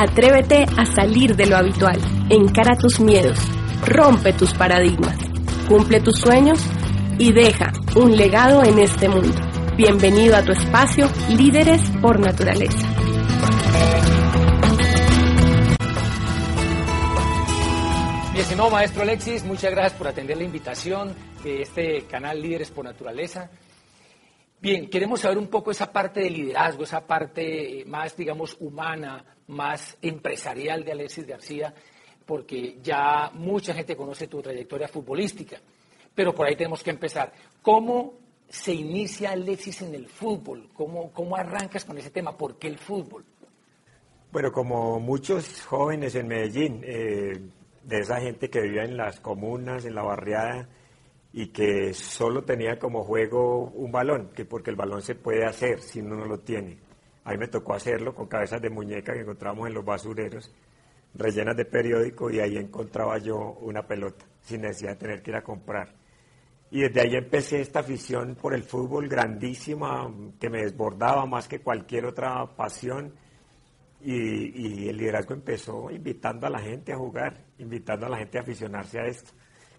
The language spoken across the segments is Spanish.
Atrévete a salir de lo habitual, encara tus miedos, rompe tus paradigmas, cumple tus sueños y deja un legado en este mundo. Bienvenido a tu espacio Líderes por Naturaleza. Mi estimado maestro Alexis, muchas gracias por atender la invitación de este canal Líderes por Naturaleza. Bien, queremos saber un poco esa parte de liderazgo, esa parte más, digamos, humana, más empresarial de Alexis García, porque ya mucha gente conoce tu trayectoria futbolística, pero por ahí tenemos que empezar. ¿Cómo se inicia Alexis en el fútbol? ¿Cómo, cómo arrancas con ese tema? ¿Por qué el fútbol? Bueno, como muchos jóvenes en Medellín, eh, de esa gente que vivía en las comunas, en la barriada, y que solo tenía como juego un balón, que porque el balón se puede hacer si uno no lo tiene. A mí me tocó hacerlo con cabezas de muñeca que encontramos en los basureros, rellenas de periódico y ahí encontraba yo una pelota, sin necesidad de tener que ir a comprar. Y desde ahí empecé esta afición por el fútbol grandísima, que me desbordaba más que cualquier otra pasión. Y, y el liderazgo empezó invitando a la gente a jugar, invitando a la gente a aficionarse a esto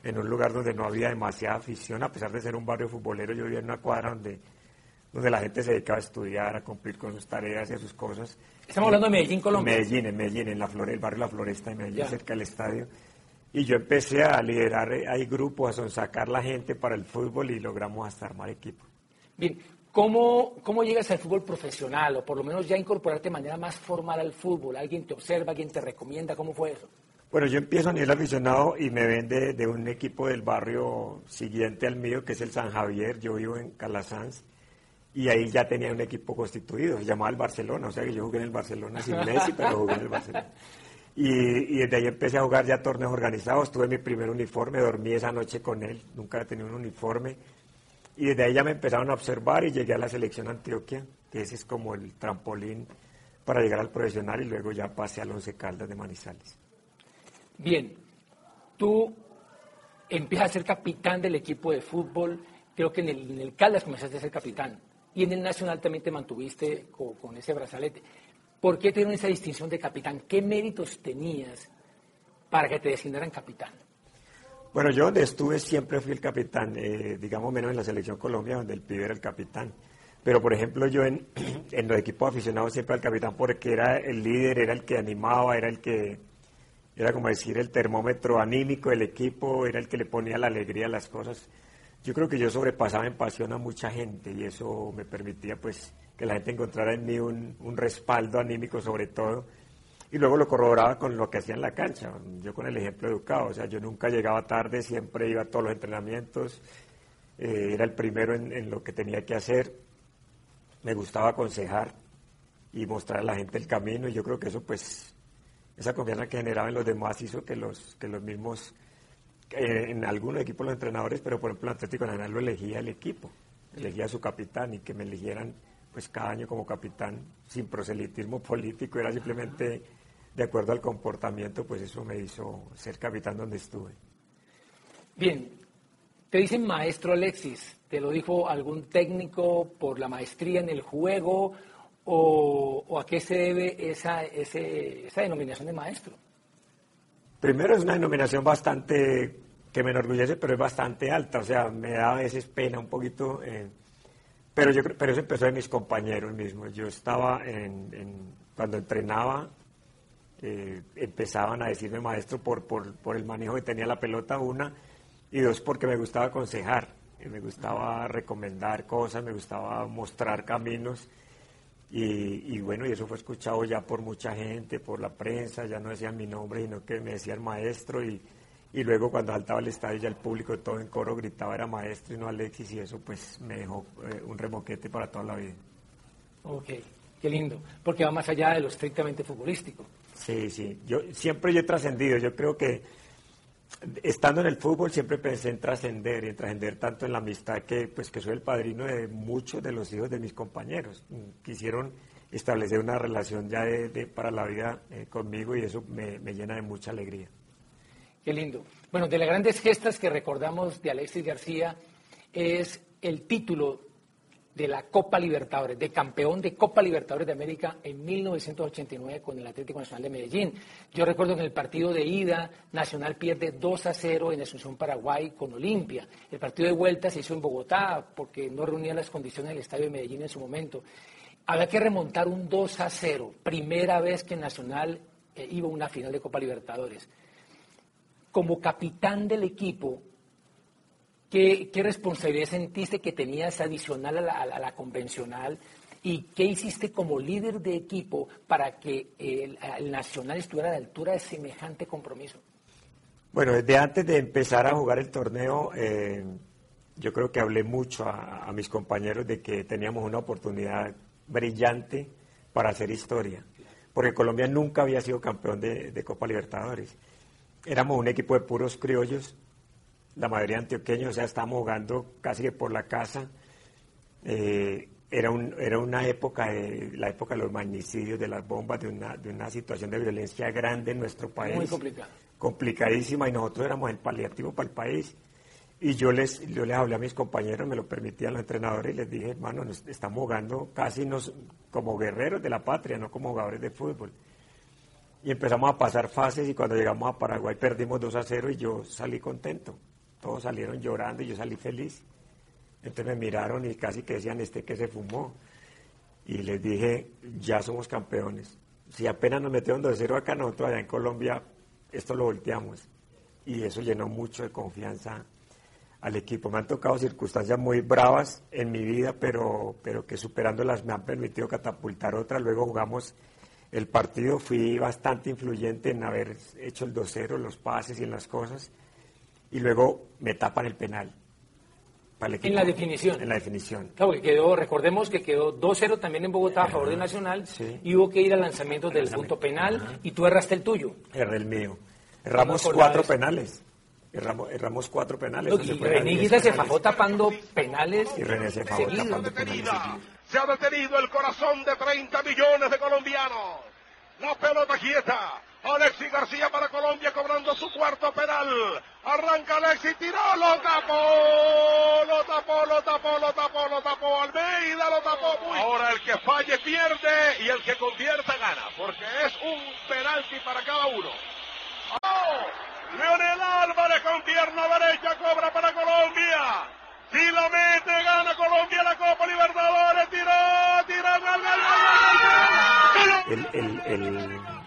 en un lugar donde no había demasiada afición, a pesar de ser un barrio futbolero, yo vivía en una cuadra donde, donde la gente se dedicaba a estudiar, a cumplir con sus tareas y a sus cosas. Estamos hablando de Medellín, Colombia. Medellín, en Medellín, en la flore, el barrio La Floresta de Medellín, cerca del estadio. Y yo empecé a liderar, hay grupos, a sonsacar la gente para el fútbol y logramos hasta armar equipo. Bien, ¿cómo, ¿cómo llegas al fútbol profesional? O por lo menos ya incorporarte de manera más formal al fútbol. ¿Alguien te observa, alguien te recomienda? ¿Cómo fue eso? Bueno, yo empiezo a nivel aficionado y me ven de, un equipo del barrio siguiente al mío, que es el San Javier. Yo vivo en Calasanz y ahí ya tenía un equipo constituido, se llamaba el Barcelona. O sea que yo jugué en el Barcelona sin Messi, pero jugué en el Barcelona. Y, desde ahí empecé a jugar ya torneos organizados. Tuve mi primer uniforme, dormí esa noche con él, nunca tenía un uniforme. Y desde ahí ya me empezaron a observar y llegué a la selección Antioquia, que ese es como el trampolín para llegar al profesional y luego ya pasé al Once Caldas de Manizales. Bien, tú empiezas a ser capitán del equipo de fútbol, creo que en el, Caldas comenzaste a ser capitán y en el Nacional también te mantuviste con, ese brazalete. ¿Por qué te esa distinción de capitán? ¿Qué méritos tenías para que te designaran capitán? Bueno, yo donde estuve siempre fui el capitán, eh, digamos menos en la selección Colombia, donde el pibe era el capitán. Pero, por ejemplo, yo en, en los equipos aficionados siempre al capitán porque era el líder, era el que animaba, era el que era como decir el termómetro anímico del equipo, era el que le ponía la alegría a las cosas. Yo creo que yo sobrepasaba en pasión a mucha gente y eso me permitía pues que la gente encontrara en mí un, respaldo anímico sobre todo. Y luego lo corroboraba con lo que hacía en la cancha, yo con el ejemplo educado, o sea, yo nunca llegaba tarde, siempre iba a todos los entrenamientos, eh, era el primero en, en, lo que tenía que hacer, me gustaba aconsejar y mostrar a la gente el camino y yo creo que eso pues esa confianza que generaba en los demás hizo que los, que los mismos, en algunos equipos los entrenadores, pero por ejemplo Atlético Nacional lo elegía el equipo, elegía a su capitán y que me eligieran pues cada año como capitán sin proselitismo político, era simplemente de acuerdo al comportamiento, pues eso me hizo ser capitán donde estuve. Bien, te dicen maestro Alexis, ¿te lo dijo algún técnico por la maestría en el juego o, a qué se debe esa, esa denominación de maestro? Primero es una denominación bastante que me enorgullece, pero es bastante alta, o sea, me da a veces pena un poquito, eh, pero yo pero eso empezó de mis compañeros mismos. Yo estaba en, cuando entrenaba, eh, empezaban a decirme maestro por, por, por, el manejo que tenía la pelota, una, y dos, porque me gustaba aconsejar, me gustaba recomendar cosas, me gustaba mostrar caminos, y, bueno, y eso fue escuchado ya por mucha gente, por la prensa, ya no decían mi nombre, sino que me decían maestro y, y luego cuando saltaba el estadio ya el público todo en coro gritaba era maestro y no Alexis y eso pues me dejó eh, un remoquete para toda la vida. Ok, qué lindo, porque va más allá de lo estrictamente futbolístico. Sí, sí, yo siempre yo he trascendido, yo creo que estando en el fútbol siempre pensé en trascender y en trascender tanto en la amistad que pues que soy el padrino de muchos de los hijos de mis compañeros. Quisieron establecer una relación ya para la vida eh, conmigo y eso me, me llena de mucha alegría. Qué lindo. Bueno, de las grandes gestas que recordamos de Alexis García es el título de la Copa Libertadores, de campeón de Copa Libertadores de América en 1989 con el Atlético Nacional de Medellín. Yo recuerdo que en el partido de ida, Nacional pierde 2 a 0 en Asunción, Paraguay con Olimpia. El partido de vuelta se hizo en Bogotá porque no reunía las condiciones del estadio de Medellín en su momento. Había que remontar un 2 a 0, primera vez que Nacional eh, iba a una final de Copa Libertadores. Como capitán del equipo, ¿Qué, responsabilidad sentiste que tenías adicional a la, convencional? ¿Y qué hiciste como líder de equipo para que el, Nacional estuviera a la altura de semejante compromiso? Bueno, desde antes de empezar a jugar el torneo, eh, yo creo que hablé mucho a, mis compañeros de que teníamos una oportunidad brillante para hacer historia, porque Colombia nunca había sido campeón de, de Copa Libertadores. Éramos un equipo de puros criollos la mayoría antioqueños, o sea, estábamos jugando casi que por la casa. Eh, era, un, era una época, de, la época de los magnicidios, de las bombas, de una, de una situación de violencia grande en nuestro país. Muy complicada. Complicadísima y nosotros éramos el paliativo para el país. Y yo les, yo les hablé a mis compañeros, me lo permitían los entrenadores y les dije, hermano, nos estamos jugando casi nos, como guerreros de la patria, no como jugadores de fútbol. Y empezamos a pasar fases y cuando llegamos a Paraguay perdimos 2 a 0 y yo salí contento todos salieron llorando y yo salí feliz. Entonces me miraron y casi que decían, este que se fumó. Y les dije, ya somos campeones. Si apenas nos metieron 2-0 acá, nosotros allá en Colombia, esto lo volteamos. Y eso llenó mucho de confianza al equipo. Me han tocado circunstancias muy bravas en mi vida, pero, pero que superándolas me han permitido catapultar otras. Luego jugamos el partido, fui bastante influyente en haber hecho el 2-0, los pases y en las cosas y luego me tapan el penal. en la definición. En la definición. Claro, que quedó, recordemos que quedó 2-0 también en Bogotá a favor de Nacional y hubo que ir al lanzamiento del punto penal y tú erraste el tuyo. Erré el mío. Erramos cuatro penales. Erramos, erramos, cuatro penales. y René se fajó tapando penales. Y René se fajó tapando penales. Se ha detenido el corazón de 30 millones de colombianos. La pelota quieta. Alexis García para Colombia cobrando su cuarto penal. Arranca Alexis, tiró, lo tapó, lo tapó, lo tapó, lo tapó, lo tapó. Almeida lo tapó muy. Ahora el que falle pierde y el que convierta gana, porque es un penalti para cada uno. ¡Oh! Leonel Álvarez con pierna derecha cobra para Colombia. Si lo mete, gana Colombia la Copa Libertadores. Tiró, tiró, gol, gol, gol. El, el, el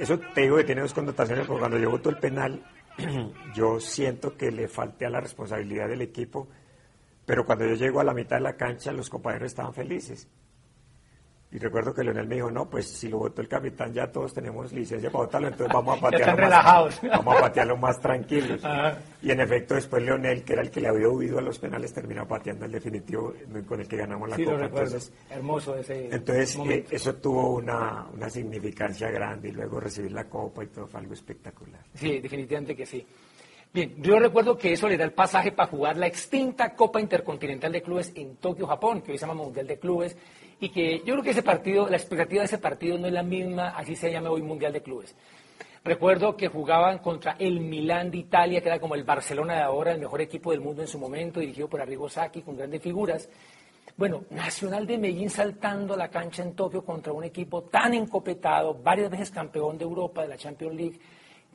eso te digo que tiene dos connotaciones, porque cuando yo voto el penal, yo siento que le falté a la responsabilidad del equipo, pero cuando yo llego a la mitad de la cancha, los compañeros estaban felices. Y recuerdo que Leonel me dijo, no, pues si lo votó el capitán ya todos tenemos licencia para votarlo, entonces vamos a patearlo, más, vamos a patearlo más tranquilos. Y en efecto después Leonel, que era el que le había huido a los penales, terminó pateando el definitivo con el que ganamos la Copa. entonces, Hermoso ese Entonces eh, eso tuvo una, una significancia grande y luego recibir la Copa y todo fue algo espectacular. Sí, definitivamente que sí. Bien, yo recuerdo que eso le da el pasaje para jugar la extinta Copa Intercontinental de Clubes en Tokio, Japón, que hoy se llama Mundial de Clubes, y que yo creo que ese partido, la expectativa de ese partido no es la misma, así se llama hoy Mundial de Clubes. Recuerdo que jugaban contra el Milán de Italia, que era como el Barcelona de ahora, el mejor equipo del mundo en su momento, dirigido por Arrigo Sacchi, con grandes figuras. Bueno, Nacional de Medellín saltando a la cancha en Tokio contra un equipo tan encopetado, varias veces campeón de Europa, de la Champions League,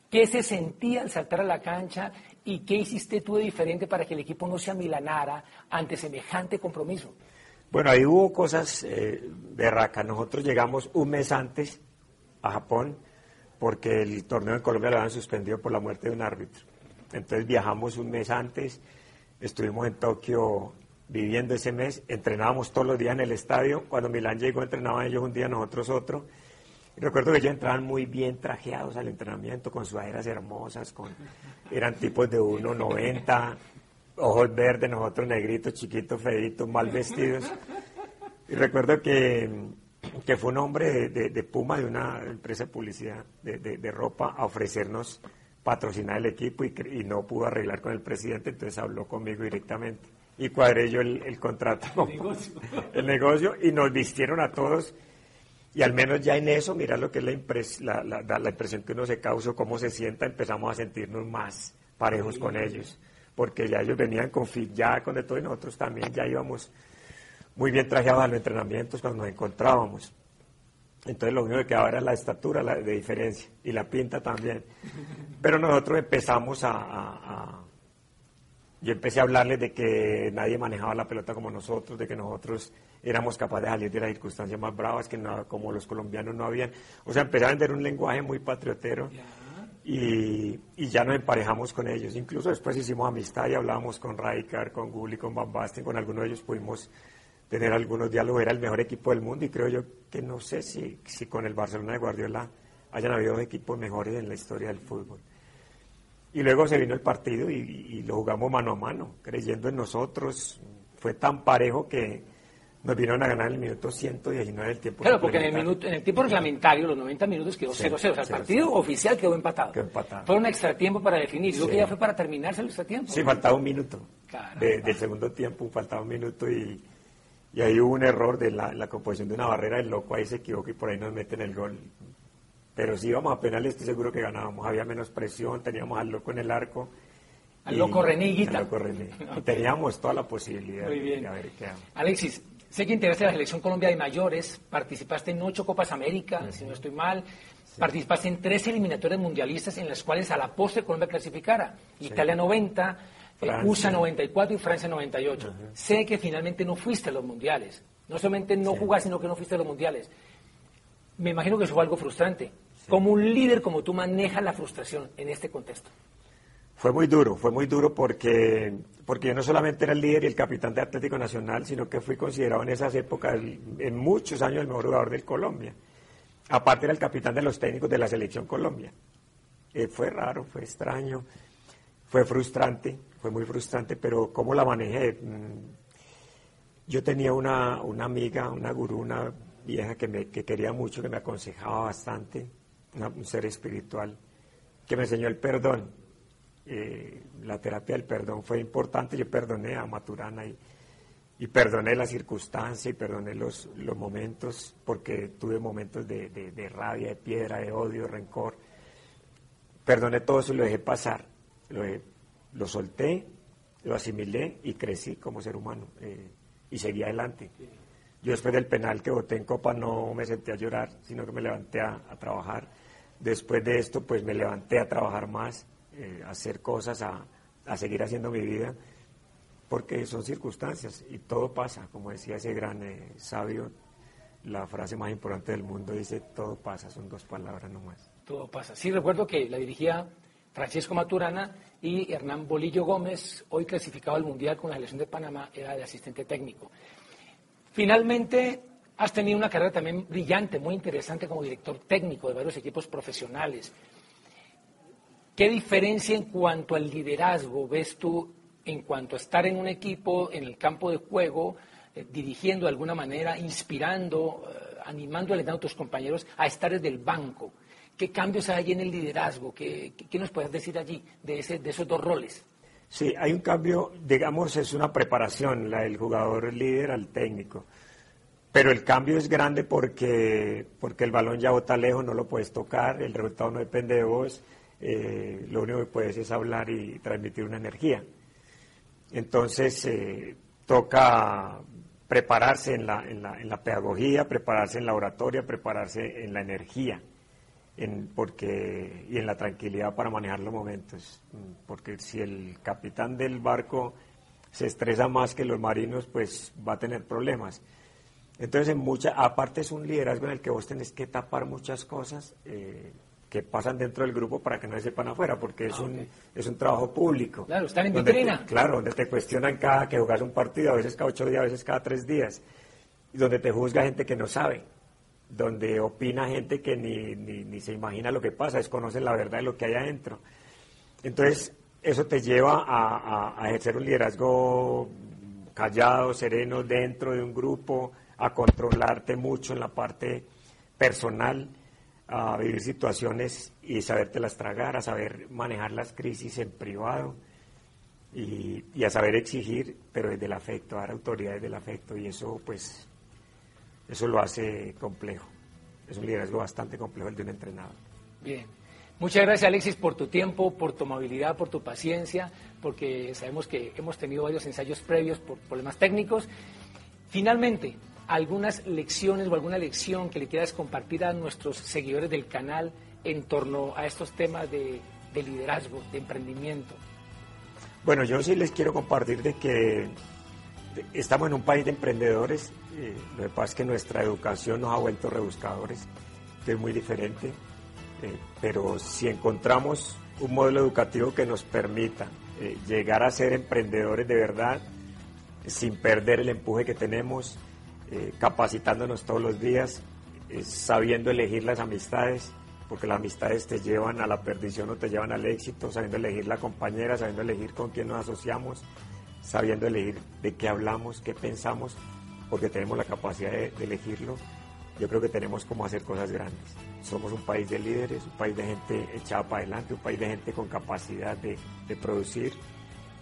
¿Qué se sentía al saltar a la cancha y qué hiciste tú de diferente para que el equipo no se amilanara ante semejante compromiso? Bueno, ahí hubo cosas eh, berracas. Nosotros llegamos un mes antes a Japón porque el torneo en Colombia lo habían suspendido por la muerte de un árbitro. Entonces viajamos un mes antes, estuvimos en Tokio viviendo ese mes, entrenábamos todos los días en el estadio. Cuando Milán llegó, entrenaban ellos un día, nosotros otro Recuerdo que ellos entraban muy bien trajeados al entrenamiento, con sudaderas hermosas, con, eran tipos de 1,90, ojos verdes, nosotros negritos, chiquitos, feitos, mal vestidos. Y recuerdo que, que fue un hombre de, Puma, de una empresa de publicidad de, de, ropa, a ofrecernos patrocinar el equipo y, y, no pudo arreglar con el presidente, entonces habló conmigo directamente y cuadré yo el, contrato, el negocio. el negocio, y nos vistieron a todos. Y al menos ya en eso, mira lo que es la, la, la, la impresión que uno se causa, cómo se sienta, empezamos a sentirnos más parejos con ellos, porque ya ellos venían con fit, ya con de todo y nosotros también ya íbamos muy bien trajeados a los entrenamientos cuando nos encontrábamos. Entonces lo único que quedaba era la estatura la, de diferencia y la pinta también. Pero nosotros empezamos a yo empecé a hablarles de que nadie manejaba la pelota como nosotros, de que nosotros éramos capaces de salir de las circunstancias más bravas, que como los colombianos no habían. O sea, empecé a vender un lenguaje muy patriotero y, ya nos emparejamos con ellos. Incluso después hicimos amistad y hablábamos con Raikar, con Gulli, con Van Basten, con algunos de ellos pudimos tener algunos diálogos. Era el mejor equipo del mundo y creo yo que no sé si, si con el Barcelona de Guardiola hayan habido equipos mejores en la historia del fútbol. Y luego se vino el partido y, lo jugamos mano a mano, creyendo en nosotros. Fue tan parejo que nos vinieron a ganar el minuto 119 del tiempo. Claro, porque en el, minuto, en el tiempo reglamentario, los 90 minutos quedó 0-0. o sea, el partido oficial quedó empatado. Quedó empatado. Fue un extra tiempo para definir. Lo que ya fue para terminarse el extra tiempo. Sí, faltaba un minuto. del segundo tiempo faltaba un minuto y, y ahí hubo un error de la, la composición de una barrera. El loco ahí se equivocó y por ahí nos meten el gol. Pero si íbamos a penales, estoy seguro que ganábamos. Había menos presión, teníamos al loco en el arco. Al loco Reneguita. Al loco René. Y teníamos toda la posibilidad Muy bien. de qué Alexis, sé que integraste la selección Colombia de mayores, participaste en ocho Copas América, si no estoy mal. Participaste en tres eliminatorias mundialistas en las cuales a la postre Colombia clasificara. Italia 90, eh, USA 94 y Francia 98. Sé que finalmente no fuiste a los mundiales. No solamente no jugaste, sino que no fuiste a los mundiales. Me imagino que eso fue algo frustrante. Como un líder, como tú manejas la frustración en este contexto. Fue muy duro, fue muy duro porque, porque yo no solamente era el líder y el capitán de Atlético Nacional, sino que fui considerado en esas épocas, en muchos años, el mejor jugador del Colombia. Aparte era el capitán de los técnicos de la selección Colombia. Eh, fue raro, fue extraño, fue frustrante, fue muy frustrante, pero ¿cómo la manejé? Mm, yo tenía una, una amiga, una gurú, una vieja que, me, que quería mucho, que me aconsejaba bastante, un ser espiritual, que me enseñó el perdón. Eh, la terapia del perdón fue importante, yo perdoné a Maturana y, y perdoné la circunstancia y perdoné los, los momentos, porque tuve momentos de, de, rabia, de piedra, de odio, rencor. Perdoné todo eso y lo dejé pasar, lo, lo solté, lo asimilé y crecí como ser humano eh, y seguí adelante. Yo después del penal que voté en Copa no me senté a llorar, sino que me levanté a, trabajar. Después de esto, pues me levanté a trabajar más, eh, a hacer cosas, a, seguir haciendo mi vida, porque son circunstancias y todo pasa, como decía ese gran eh, sabio, la frase más importante del mundo dice, todo pasa, son dos palabras nomás. Todo pasa. Sí, recuerdo que la dirigía Francisco Maturana y Hernán Bolillo Gómez, hoy clasificado al Mundial con la selección de Panamá, era de asistente técnico. Finalmente, has tenido una carrera también brillante, muy interesante como director técnico de varios equipos profesionales. ¿Qué diferencia en cuanto al liderazgo ves tú en cuanto a estar en un equipo, en el campo de juego, eh, dirigiendo de alguna manera, inspirando, eh, animando, a tus compañeros a estar desde el banco? ¿Qué cambios hay en el liderazgo? ¿Qué, nos puedes decir allí de, de esos dos roles? Sí, hay un cambio, digamos, es una preparación, la del jugador líder al técnico. Pero el cambio es grande porque, porque el balón ya bota lejos, no lo puedes tocar, el resultado no depende de vos, eh, lo único que puedes es hablar y transmitir una energía. Entonces, eh, toca prepararse en la, en, la, en la pedagogía, prepararse en la oratoria, prepararse en la energía en, porque, y en la tranquilidad para manejar los momentos. Porque si el capitán del barco se estresa más que los marinos, pues va a tener problemas. Entonces, en mucha, aparte es un liderazgo en el que vos tenés que tapar muchas cosas eh, que pasan dentro del grupo para que no se sepan afuera, porque es, ah, un, es un trabajo público. Claro, están en vitrina. claro, donde te cuestionan cada que jugas un partido, a veces cada ocho días, a veces cada tres días, y donde te juzga gente que no sabe donde opina gente que ni, ni, se imagina lo que pasa, desconocen la verdad de lo que hay adentro. Entonces, eso te lleva a, ejercer un liderazgo callado, sereno, dentro de un grupo, a controlarte mucho en la parte personal, a vivir situaciones y sabértelas tragar, a saber manejar las crisis en privado y, a saber exigir, pero desde el afecto, a dar autoridad desde el afecto y eso pues eso lo hace complejo. Es un liderazgo bastante complejo el de un entrenador. Bien. Muchas gracias Alexis por tu tiempo, por tu amabilidad, por tu paciencia, porque sabemos que hemos tenido varios ensayos previos por problemas técnicos. Finalmente, algunas lecciones o alguna lección que le quieras compartir a nuestros seguidores del canal en torno a estos temas de, liderazgo, de emprendimiento. Bueno, yo sí les quiero compartir de que estamos en un país de emprendedores, eh, lo que pasa es que nuestra educación nos ha vuelto rebuscadores, que es muy diferente, eh, pero si encontramos un modelo educativo que nos permita eh, llegar a ser emprendedores de verdad, sin perder el empuje que tenemos, capacitándonos todos los días, sabiendo elegir las amistades, porque las amistades te llevan a la perdición o te llevan al éxito, sabiendo elegir la compañera, sabiendo elegir con quién nos asociamos, sabiendo elegir de qué hablamos, qué pensamos, porque tenemos la capacidad de, elegirlo. Yo creo que tenemos como hacer cosas grandes. Somos un país de líderes, un país de gente echada para adelante, un país de gente con capacidad de, producir,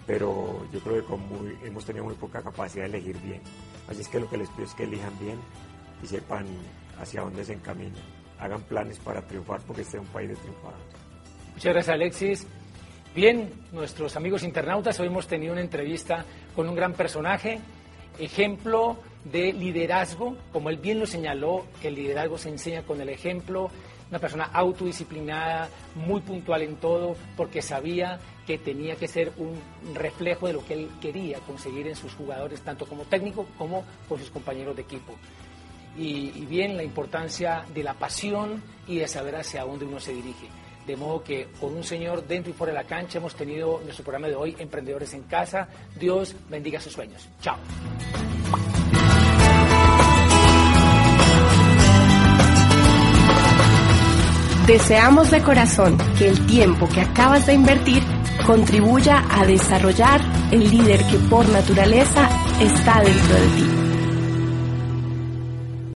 pero yo creo que con muy, hemos tenido muy poca capacidad de elegir bien. Así es que lo que les pido es que elijan bien y sepan hacia dónde se encaminan. Hagan planes para triunfar porque este es un país de triunfadores. Muchas gracias, Alexis. Bien, nuestros amigos internautas, hoy hemos tenido una entrevista con un gran personaje, ejemplo de liderazgo, como él bien lo señaló, el liderazgo se enseña con el ejemplo, una persona autodisciplinada, muy puntual en todo, porque sabía que tenía que ser un reflejo de lo que él quería conseguir en sus jugadores, tanto como técnico como con sus compañeros de equipo. Y, bien la importancia de la pasión y de saber hacia dónde uno se dirige. De modo que con un señor dentro y fuera de la cancha hemos tenido nuestro programa de hoy, Emprendedores en Casa. Dios bendiga sus sueños. Chao. Deseamos de corazón que el tiempo que acabas de invertir contribuya a desarrollar el líder que por naturaleza está dentro de ti.